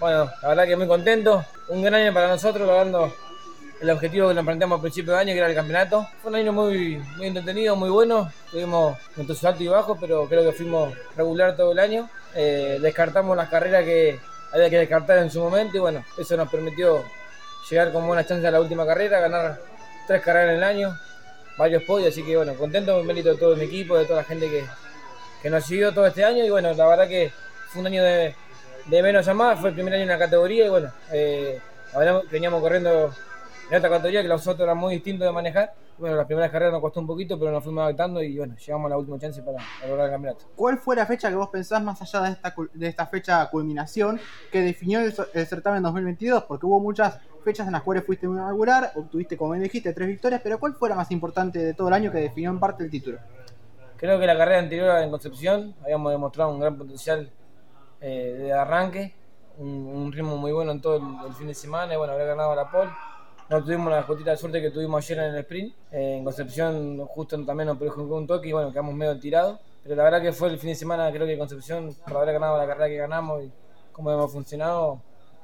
Bueno, la verdad que muy contento. Un gran año para nosotros, logrando el objetivo que nos planteamos al principio de año, que era el campeonato. Fue un año muy, muy entretenido, muy bueno. Tuvimos nuestros altos y bajos, pero creo que fuimos regular todo el año. Eh, descartamos las carreras que había que descartar en su momento y bueno, eso nos permitió llegar con buena chance a la última carrera, ganar tres carreras en el año, varios podios, así que bueno, contento, mérito de todo mi equipo, de toda la gente que, que nos siguió todo este año y bueno, la verdad que fue un año de, de menos a más, fue el primer año en la categoría y bueno, eh, veníamos corriendo en otra categoría que los otros eran muy distintos de manejar. Bueno, las primeras carreras nos costó un poquito, pero nos fuimos adaptando y bueno, llegamos a la última chance para, lograr el campeonato. ¿Cuál fue la fecha que vos pensás más allá de esta, de esta fecha culminación que definió el, certamen 2022? Porque hubo muchas fechas en las cuales fuiste muy regular, obtuviste, como bien dijiste, tres victorias, pero ¿cuál fue la más importante de todo el año que definió en parte el título? Creo que la carrera anterior en Concepción habíamos demostrado un gran potencial eh, de arranque, un, ritmo muy bueno en todo el, fin de semana y bueno, haber ganado la pole no tuvimos la de suerte que tuvimos ayer en el sprint. en Concepción justo también nos perjudicó un toque y bueno, quedamos medio tirados. Pero la verdad que fue el fin de semana, creo que Concepción, por haber ganado la carrera que ganamos y cómo hemos funcionado,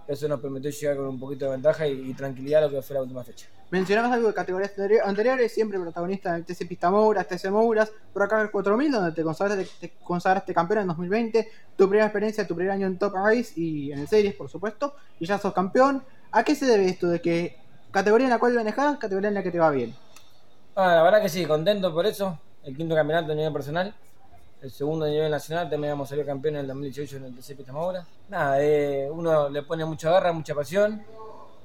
eso nos permitió llegar con un poquito de ventaja y, tranquilidad a lo que fue la última fecha. Mencionamos algo de categorías anteriores, siempre protagonista en el TC Pista Mouras, TC Mouras, por acá el 4000, donde te consagraste, te consagraste campeón en 2020, tu primera experiencia, tu primer año en Top Race y en el Series, por supuesto, y ya sos campeón. ¿A qué se debe esto de que ¿Categoría en la cual manejás? ¿Categoría en la que te va bien? Ah, la verdad que sí, contento por eso. El quinto campeonato a nivel personal. El segundo nivel nacional, también hemos salido campeón en el 2018 en el TC Pitamora. Nada, eh, uno le pone mucha garra, mucha pasión.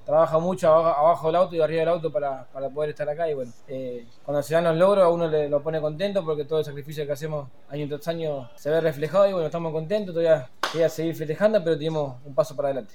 Trabaja mucho abajo, del auto y arriba del auto para, poder estar acá. Y bueno, eh, cuando se dan los logros, uno le lo pone contento porque todo el sacrificio que hacemos año tras año se ve reflejado. Y bueno, estamos contentos. Todavía voy a seguir festejando, pero tenemos un paso para adelante.